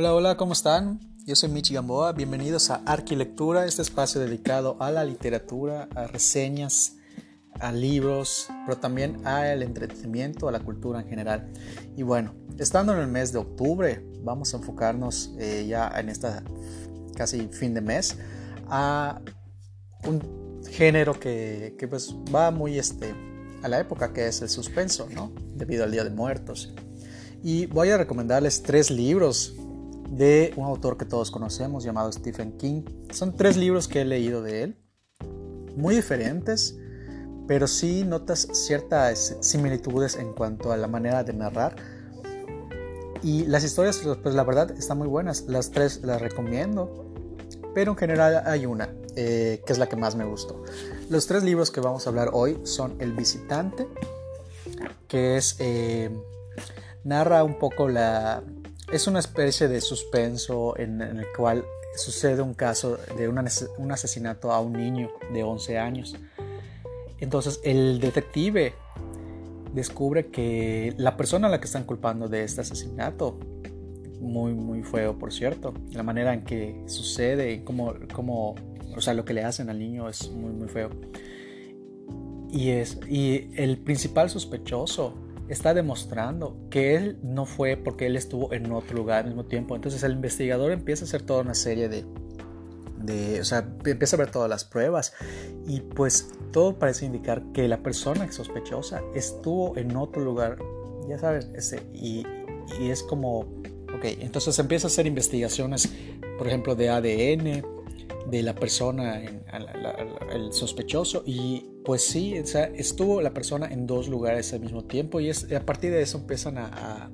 Hola, hola, ¿cómo están? Yo soy Michi Gamboa, bienvenidos a Arquilectura, este espacio dedicado a la literatura, a reseñas, a libros, pero también al entretenimiento, a la cultura en general. Y bueno, estando en el mes de octubre, vamos a enfocarnos eh, ya en esta casi fin de mes a un género que, que, pues va muy este, a la época que es el suspenso, ¿no? Debido al Día de Muertos. Y voy a recomendarles tres libros de un autor que todos conocemos llamado Stephen King. Son tres libros que he leído de él, muy diferentes, pero sí notas ciertas similitudes en cuanto a la manera de narrar. Y las historias, pues la verdad, están muy buenas. Las tres las recomiendo, pero en general hay una, eh, que es la que más me gustó. Los tres libros que vamos a hablar hoy son El visitante, que es... Eh, narra un poco la, es una especie de suspenso en, el cual sucede un caso de un asesinato a un niño de 11 años. Entonces el detective descubre que la persona a la que están culpando de este asesinato, muy, muy feo por cierto, la manera en que sucede, cómo, cómo, o sea, lo que le hacen al niño es muy, muy feo. Y, es, y el principal sospechoso está demostrando que él no fue porque él estuvo en otro lugar al mismo tiempo. Entonces el investigador empieza a hacer toda una serie de, de, o sea, empieza a ver todas las pruebas y pues todo parece indicar que la persona sospechosa estuvo en otro lugar, ya sabes, ese, y, y es como, ok, entonces empieza a hacer investigaciones, por ejemplo, de ADN, de la persona, el sospechoso, y pues sí, estuvo la persona en dos lugares al mismo tiempo, y es, a partir de eso empiezan a,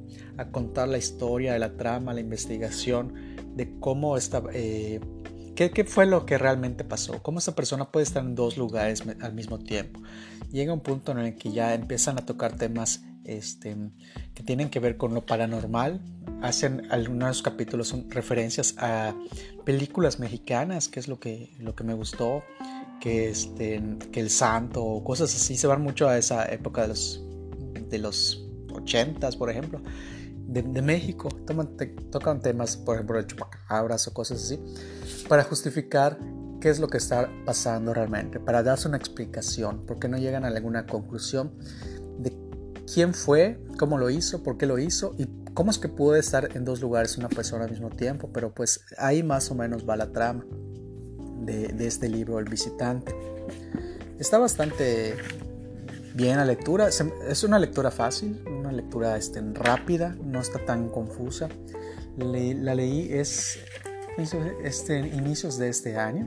contar la historia, la trama, la investigación, de cómo esta, eh, qué, fue lo que realmente pasó, cómo esta persona puede estar en dos lugares al mismo tiempo. Llega un punto en el que ya empiezan a tocar temas este, que tienen que ver con lo paranormal. Hacen algunos capítulos son referencias a películas mexicanas, que es lo que, lo que me gustó, que, este, que El Santo o cosas así. Se van mucho a esa época de los, de los 80s, por ejemplo, de, México. tocan temas, por ejemplo, de chupacabras o cosas así, para justificar qué es lo que está pasando realmente, para darse una explicación, porque no llegan a alguna conclusión de quién fue, cómo lo hizo, por qué lo hizo y cómo es que puede estar en dos lugares una persona al mismo tiempo. Pero pues ahí más o menos va la trama de, este libro, El visitante. Está bastante bien la lectura, es una lectura fácil, una lectura este, rápida, no está tan confusa. la leí es este, inicios de este año,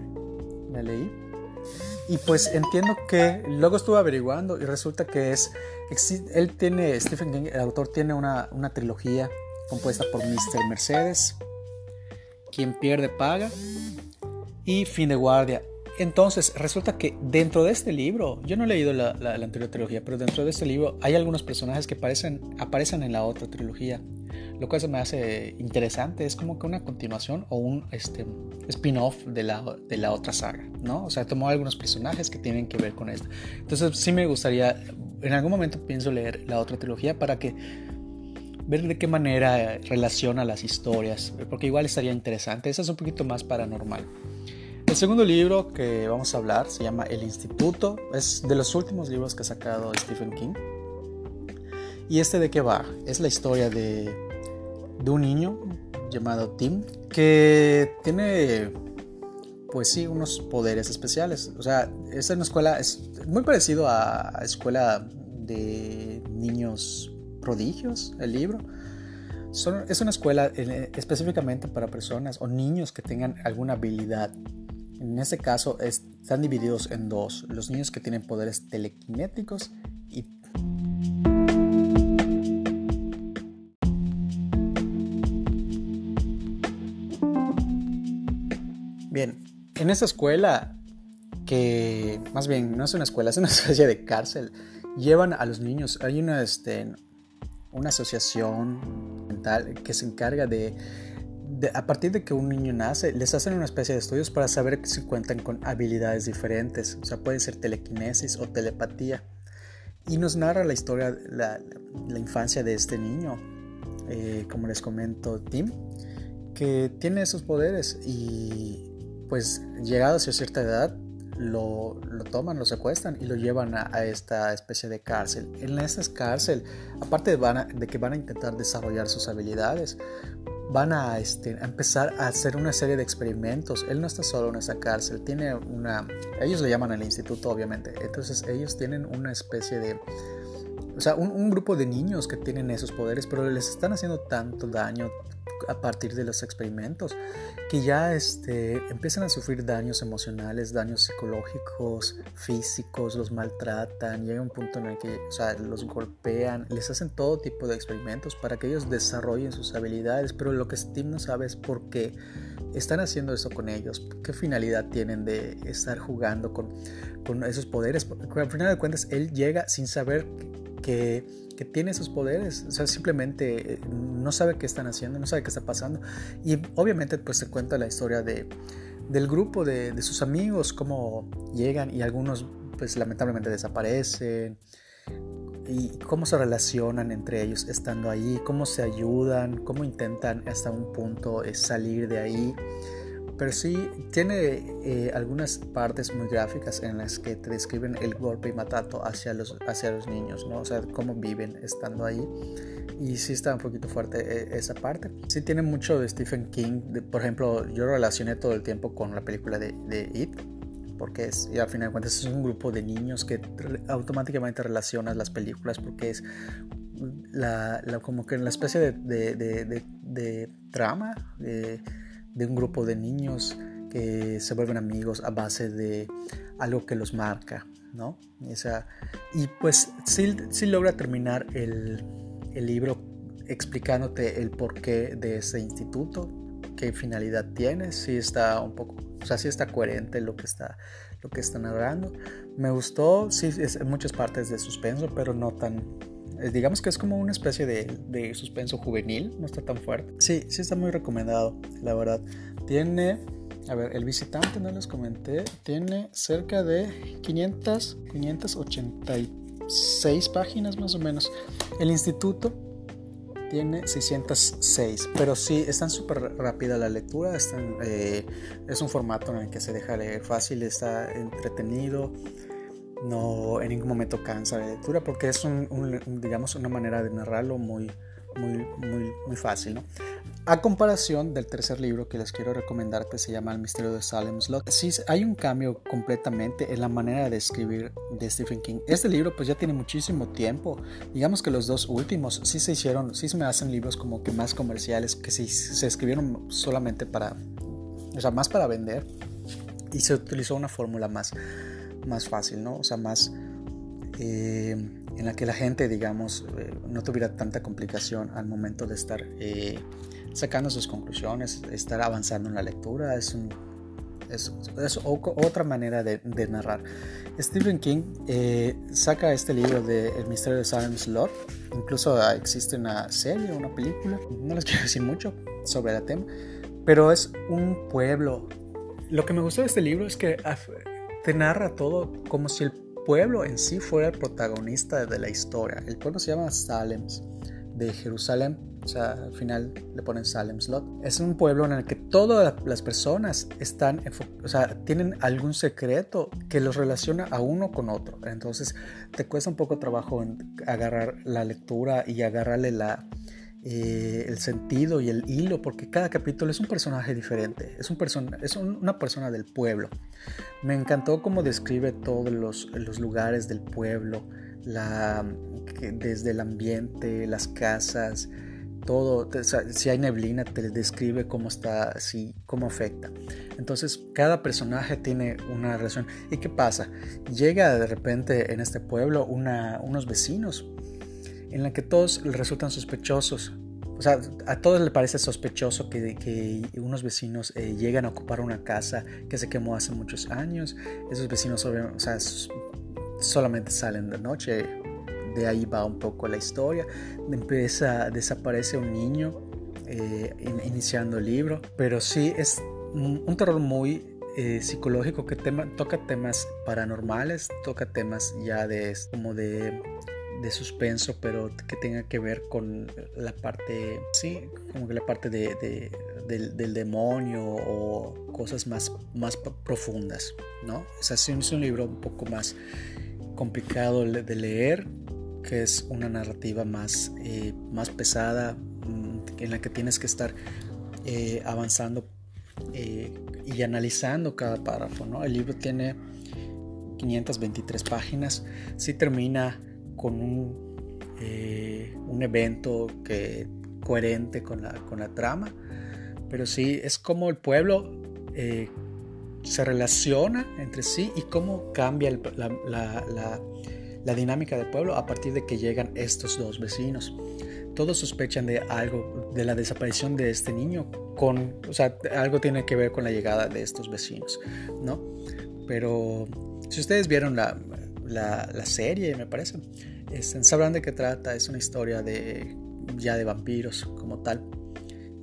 la leí y pues entiendo que luego estuve averiguando y resulta que es, él tiene, Stephen King, el autor tiene una, una trilogía compuesta por Mr. Mercedes, Quien pierde paga y Fin de guardia. Entonces, resulta que dentro de este libro, yo no he leído la, la, anterior trilogía, pero dentro de este libro hay algunos personajes que aparecen, aparecen en la otra trilogía lo cual se me hace interesante. Es como que una continuación o un este, spin-off de la, de la otra saga, ¿no? O sea, tomó algunos personajes que tienen que ver con esto. Entonces, sí me gustaría, en algún momento pienso leer la otra trilogía para que ver de qué manera relaciona las historias, porque igual estaría interesante. Esa es un poquito más paranormal. El segundo libro que vamos a hablar se llama El Instituto. Es de los últimos libros que ha sacado Stephen King. ¿Y este de qué va? Es la historia de un niño llamado Tim que tiene pues sí unos poderes especiales. O sea, es una escuela, es muy parecido a escuela de niños prodigios, el libro. es una escuela eh, específicamente para personas o niños que tengan alguna habilidad. En este caso están divididos en dos, los niños que tienen poderes telequinéticos en esa escuela, que más bien no es una escuela, es una especie de cárcel, llevan a los niños. Hay una, este, una asociación mental que se encarga de, a partir de que un niño nace, les hacen una especie de estudios para saber si cuentan con habilidades diferentes. O sea, pueden ser telequinesis o telepatía. Y nos narra la historia, la, la infancia de este niño, eh, como les comento, Tim que tiene esos poderes y pues llegados a cierta edad lo, toman, lo secuestran y lo llevan a, esta especie de cárcel. En esa cárcel, aparte de, de, que van a intentar desarrollar sus habilidades, van a, este, a empezar a hacer una serie de experimentos. Él no está solo en esa cárcel, tiene una... Ellos le llaman al instituto, obviamente. Entonces ellos tienen una especie de o sea, un, grupo de niños que tienen esos poderes, pero les están haciendo tanto daño a partir de los experimentos que ya este, empiezan a sufrir daños emocionales, daños psicológicos, físicos, los maltratan, llega un punto en el que o sea, los golpean, les hacen todo tipo de experimentos para que ellos desarrollen sus habilidades, pero lo que Steve no sabe es por qué están haciendo eso con ellos, qué finalidad tienen de estar jugando con, con esos poderes, porque al final de cuentas él llega sin saber que, tiene esos poderes, o sea, simplemente eh, no sabe qué están haciendo, no sabe qué está pasando. Y obviamente pues se cuenta la historia de, del grupo, de, de sus amigos, cómo llegan y algunos pues lamentablemente desaparecen y cómo se relacionan entre ellos estando ahí, cómo se ayudan, cómo intentan hasta un punto eh, salir de ahí. Pero sí tiene eh, algunas partes muy gráficas en las que te describen el golpe y matato hacia los, hacia los niños, ¿no? O sea, cómo viven estando ahí. Y sí está un poquito fuerte eh, esa parte. Sí tiene mucho de Stephen King. por ejemplo, yo relacioné todo el tiempo con la película de, de It. Porque es, y al final de cuentas es un grupo de niños que automáticamente relacionas las películas porque es la, la como que la especie de, de, de, de trama. De, de un grupo de niños que se vuelven amigos a base de algo que los marca, ¿no? Esa, y pues sí, sí logra terminar el, el, libro explicándote el porqué de ese instituto, qué finalidad tiene, si está un poco, o sea, si está coherente lo que está, lo que está narrando. Me gustó, sí, es en muchas partes de suspenso, pero no tan digamos que es como una especie de, suspenso juvenil, no está tan fuerte. Sí, sí está muy recomendado, la verdad. Tiene, a ver, el visitante, no les comenté, tiene cerca de 500, 586 páginas más o menos. El instituto tiene 606, pero sí, están súper rápida la lectura, están, eh, es un formato en el que se deja leer fácil, está entretenido no en ningún momento cansa la lectura porque es un, digamos una manera de narrarlo muy muy muy muy fácil ¿no? a comparación del tercer libro que les quiero recomendar que se llama El misterio de Salem's Lot sí hay un cambio completamente en la manera de escribir de Stephen King este libro pues ya tiene muchísimo tiempo digamos que los dos últimos sí se hicieron sí se me hacen libros como que más comerciales que sí, se escribieron solamente para o sea más para vender y se utilizó una fórmula más más fácil, ¿no? O sea, más eh, en la que la gente, digamos, eh, no tuviera tanta complicación al momento de estar eh, sacando sus conclusiones, estar avanzando en la lectura. Es, un, es, otra manera de, narrar. Stephen King saca este libro de El misterio de Salem's Lot. Incluso existe una serie, una película. No les quiero decir mucho sobre el tema, pero es un pueblo. Lo que me gustó de este libro es que te narra todo como si el pueblo en sí fuera el protagonista de la historia. El pueblo se llama Salem, de Jerusalén, o sea, al final le ponen Salem Slot. Es un pueblo en el que todas las personas están, o sea, tienen algún secreto que los relaciona a uno con otro. Entonces, te cuesta un poco trabajo en agarrar la lectura y agarrarle la, eh, el sentido y el hilo, porque cada capítulo es un personaje diferente, es, un es una persona del pueblo. Me encantó cómo describe todos los, los lugares del pueblo, desde el ambiente, las casas, todo, si hay neblina te describe cómo está, así, cómo afecta. Entonces cada personaje tiene una relación. ¿Y qué pasa? Llega de repente en este pueblo unos vecinos en la que todos resultan sospechosos. O sea, a todos les parece sospechoso que, que unos vecinos eh, llegan a ocupar una casa que se quemó hace muchos años. Esos vecinos o sea, solamente salen de noche. De ahí va un poco la historia. Empieza, desaparece un niño eh, iniciando el libro. Pero sí es un, terror muy eh, psicológico que tema, toca temas paranormales, toca temas ya de como de de suspenso, pero que tenga que ver con la parte, sí, como que la parte de, del, demonio o cosas más, más profundas, ¿no? Es así, es un libro un poco más complicado de leer, que es una narrativa más, eh, más pesada, mm, en la que tienes que estar eh, avanzando eh, y analizando cada párrafo, ¿no? El libro tiene 523 páginas, sí termina con un, un evento que coherente con la, con la trama, pero sí es como el pueblo eh, se relaciona entre sí y cómo cambia la, la, la, dinámica del pueblo a partir de que llegan estos dos vecinos. Todos sospechan de algo, de la desaparición de este niño, con, o sea, algo tiene que ver con la llegada de estos vecinos, ¿no? Pero si ustedes vieron la, la serie, me parece, este, sabrán de qué trata. Es una historia de ya de vampiros como tal.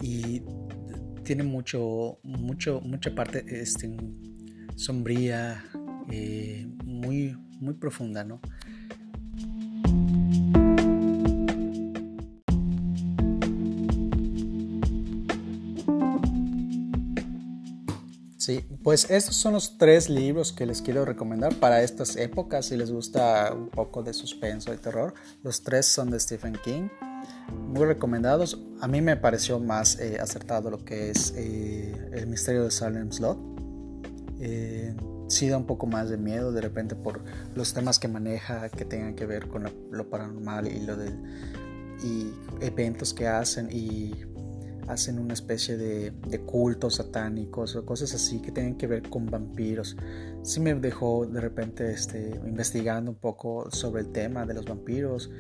Y tiene mucho, mucho, mucha parte este, sombría, eh, muy, muy profunda, ¿no? Sí, pues estos son los tres libros que les quiero recomendar para estas épocas si les gusta un poco de suspenso y terror. Los tres son de Stephen King muy recomendados. A mí me pareció más eh, acertado lo que es eh, El misterio de Salem Slot. Eh, sí da un poco más de miedo de repente por los temas que maneja que tengan que ver con lo, paranormal y lo del y eventos que hacen y hacen una especie de, de cultos satánicos o cosas así que tienen que ver con vampiros. Sí me dejó de repente este, investigando un poco sobre el tema de los vampiros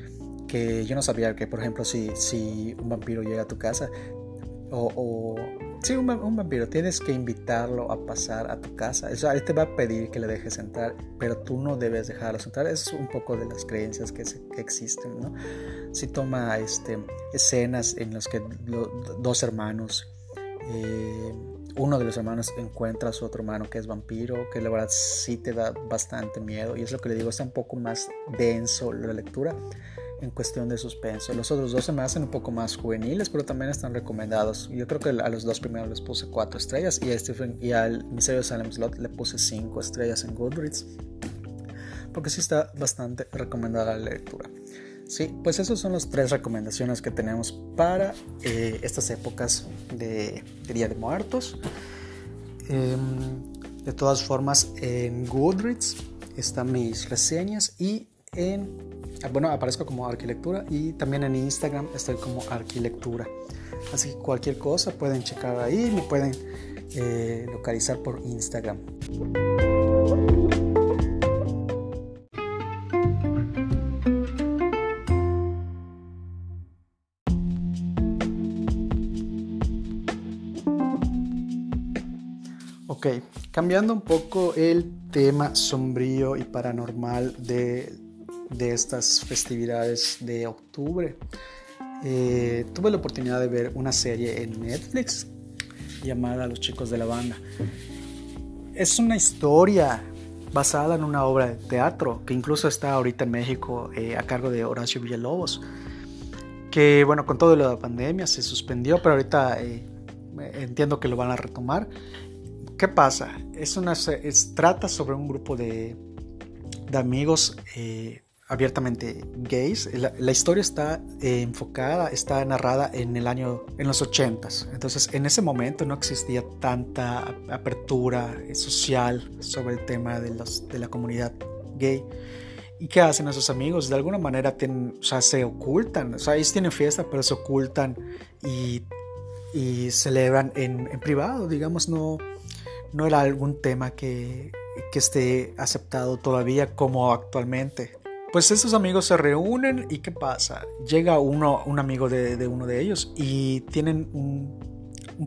que yo no sabía que, por ejemplo, si, si un vampiro llega a tu casa o, o si un, vampiro tienes que invitarlo a pasar a tu casa, o él te va a pedir que le dejes entrar, pero tú no debes dejarlo entrar. es un poco de las creencias que, existen, ¿no? Si toma este, escenas en las que dos hermanos eh, uno de los hermanos encuentra a su otro hermano que es vampiro, que la verdad sí te da bastante miedo y es lo que le digo, está un poco más denso la lectura en cuestión de suspenso. Los otros dos se me hacen un poco más juveniles, pero también están recomendados. Yo creo que a los dos primeros les puse cuatro estrellas y, a Stephen, y al Misterio de Salem Slot le puse cinco estrellas en Goodreads, porque sí está bastante recomendada la lectura. Sí, pues esas son las tres recomendaciones que tenemos para eh, estas épocas de, Día de Muertos. Em, de todas formas, en Goodreads están mis reseñas y en bueno, aparezco como Arquilectura y también en Instagram estoy como Arquilectura. Así que cualquier cosa pueden checar ahí, me pueden eh, localizar por Instagram. Cambiando un poco el tema sombrío y paranormal de de estas festividades de octubre. Eh, tuve la oportunidad de ver una serie en Netflix llamada Los chicos de la banda. Es una historia basada en una obra de teatro que incluso está ahorita en México eh, a cargo de Horacio Villalobos. Que bueno, con todo lo de la pandemia se suspendió, pero ahorita eh, entiendo que lo van a retomar. ¿Qué pasa? Es una, es, trata sobre un grupo de, de amigos abiertamente gays. La, historia está eh, enfocada, está narrada en el año, en los 80 Entonces, en ese momento no existía tanta apertura social sobre el tema de, los, de la comunidad gay. ¿Y qué hacen esos amigos? De alguna manera tienen, o sea, se ocultan. O sea, ellos tienen fiesta, pero se ocultan y, y celebran en, en, privado. Digamos, no, no era algún tema que, que esté aceptado todavía como actualmente. Pues esos amigos se reúnen y ¿qué pasa? Llega uno, un amigo de, uno de ellos y tienen un,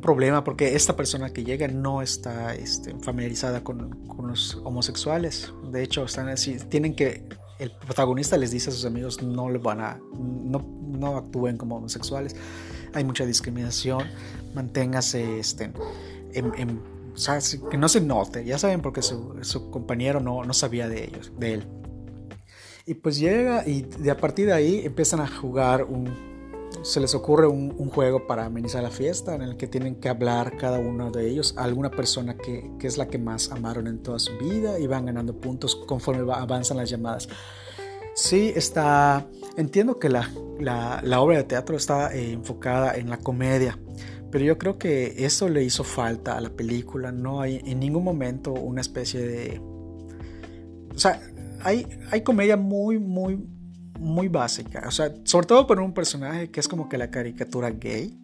problema porque esta persona que llega no está este, familiarizada con, los homosexuales. De hecho, están así, tienen que, el protagonista les dice a sus amigos no le van a, no, no actúen como homosexuales. Hay mucha discriminación, manténgase este, en, que no se note, ya saben porque su, compañero no, no sabía de ellos, de él. Y pues llega y de a partir de ahí empiezan a jugar un, se les ocurre un, juego para amenizar la fiesta en el que tienen que hablar cada uno de ellos a alguna persona que, es la que más amaron en toda su vida y van ganando puntos conforme avanzan las llamadas. Sí, está. Entiendo que la, obra de teatro está eh, enfocada en la comedia, pero yo creo que eso le hizo falta a la película. No hay en ningún momento una especie de. O sea, hay, hay comedia muy, muy, muy básica. O sea, sobre todo por un personaje que es como que la caricatura gay.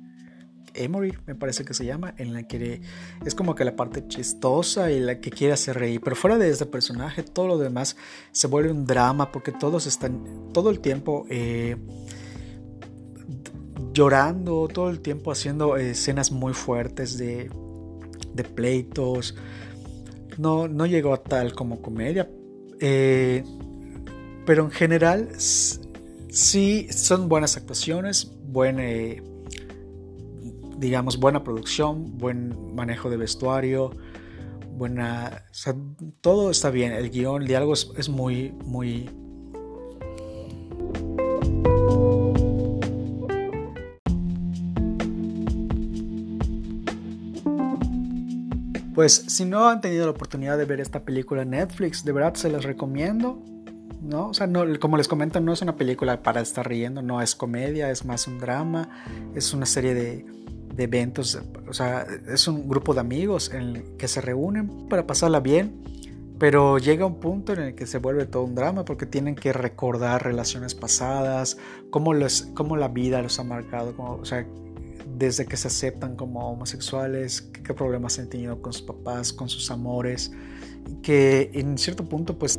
Emory, me parece que se llama, en la que es como que la parte chistosa y la que quiere hacer reír. Pero fuera de este personaje, todo lo demás se vuelve un drama porque todos están todo el tiempo eh, llorando, todo el tiempo haciendo escenas muy fuertes de, pleitos. No, no llegó a tal como comedia. Eh, pero en general, sí son buenas actuaciones, buen, eh, digamos, buena producción, buen manejo de vestuario, buena. todo está bien. El guion, el diálogo es, muy, muy. Pues si no han tenido la oportunidad de ver esta película en Netflix, de verdad se las recomiendo. ¿no? O sea, no, como les comento, no es una película para estar riendo, no es comedia, es más un drama, es una serie de, de eventos, o sea, es un grupo de amigos que se reúnen para pasarla bien, pero llega un punto en el que se vuelve todo un drama porque tienen que recordar relaciones pasadas, cómo, les, cómo la vida los ha marcado, o sea, desde que se aceptan como homosexuales, qué problemas han tenido con sus papás, con sus amores, que en cierto punto pues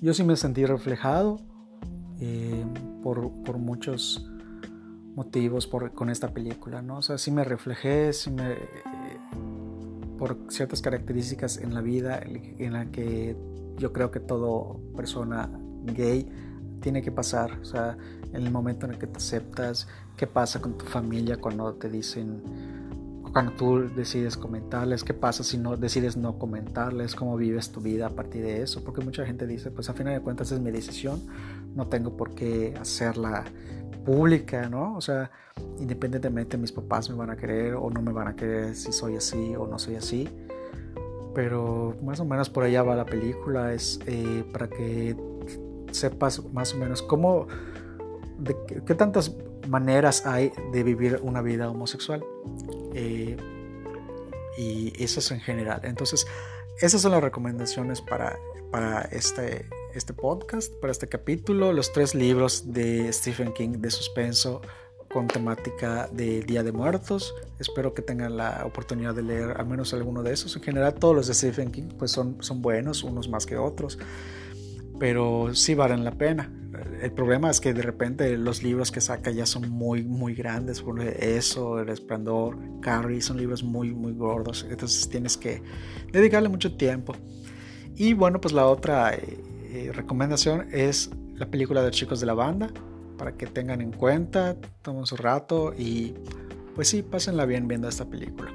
yo sí me sentí reflejado eh, por, muchos motivos con esta película, ¿no? O sea, sí me reflejé, sí me, por ciertas características en la vida en la que yo creo que toda persona gay tiene que pasar, o sea, en el momento en el que te aceptas, qué pasa con tu familia cuando te dicen cuando tú decides comentarles, qué pasa si no decides no comentarles, cómo vives tu vida a partir de eso, porque mucha gente dice, pues a final de cuentas es mi decisión, no tengo por qué hacerla pública, ¿no? O sea, independientemente mis papás me van a querer o no me van a querer si soy así o no soy así, pero más o menos por allá va la película, es eh, para que sepas más o menos cómo, de qué tantas maneras hay de vivir una vida homosexual. Eh, y eso es en general. Entonces, esas son las recomendaciones para, para este, este podcast, para este capítulo. Los tres libros de Stephen King de suspenso con temática de Día de Muertos. Espero que tengan la oportunidad de leer al menos alguno de esos. En general, todos los de Stephen King pues son, son buenos, unos más que otros, pero sí valen la pena el problema es que de repente los libros que saca ya son muy, muy grandes. Por eso, El Esplendor, Carrie, son libros muy, muy gordos. Entonces tienes que dedicarle mucho tiempo. Y bueno, pues la otra eh, recomendación es la película de Chicos de la Banda. Para que tengan en cuenta, tomen su rato y pues sí, pásenla bien viendo esta película.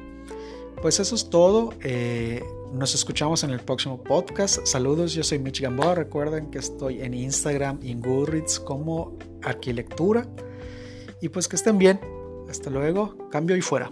Pues eso es todo. Eh, nos escuchamos en el próximo podcast. Saludos, yo soy Michigan Boa. Recuerden que estoy en Instagram y en Goodreads como Arquilectura. Y pues que estén bien. Hasta luego. Cambio y fuera.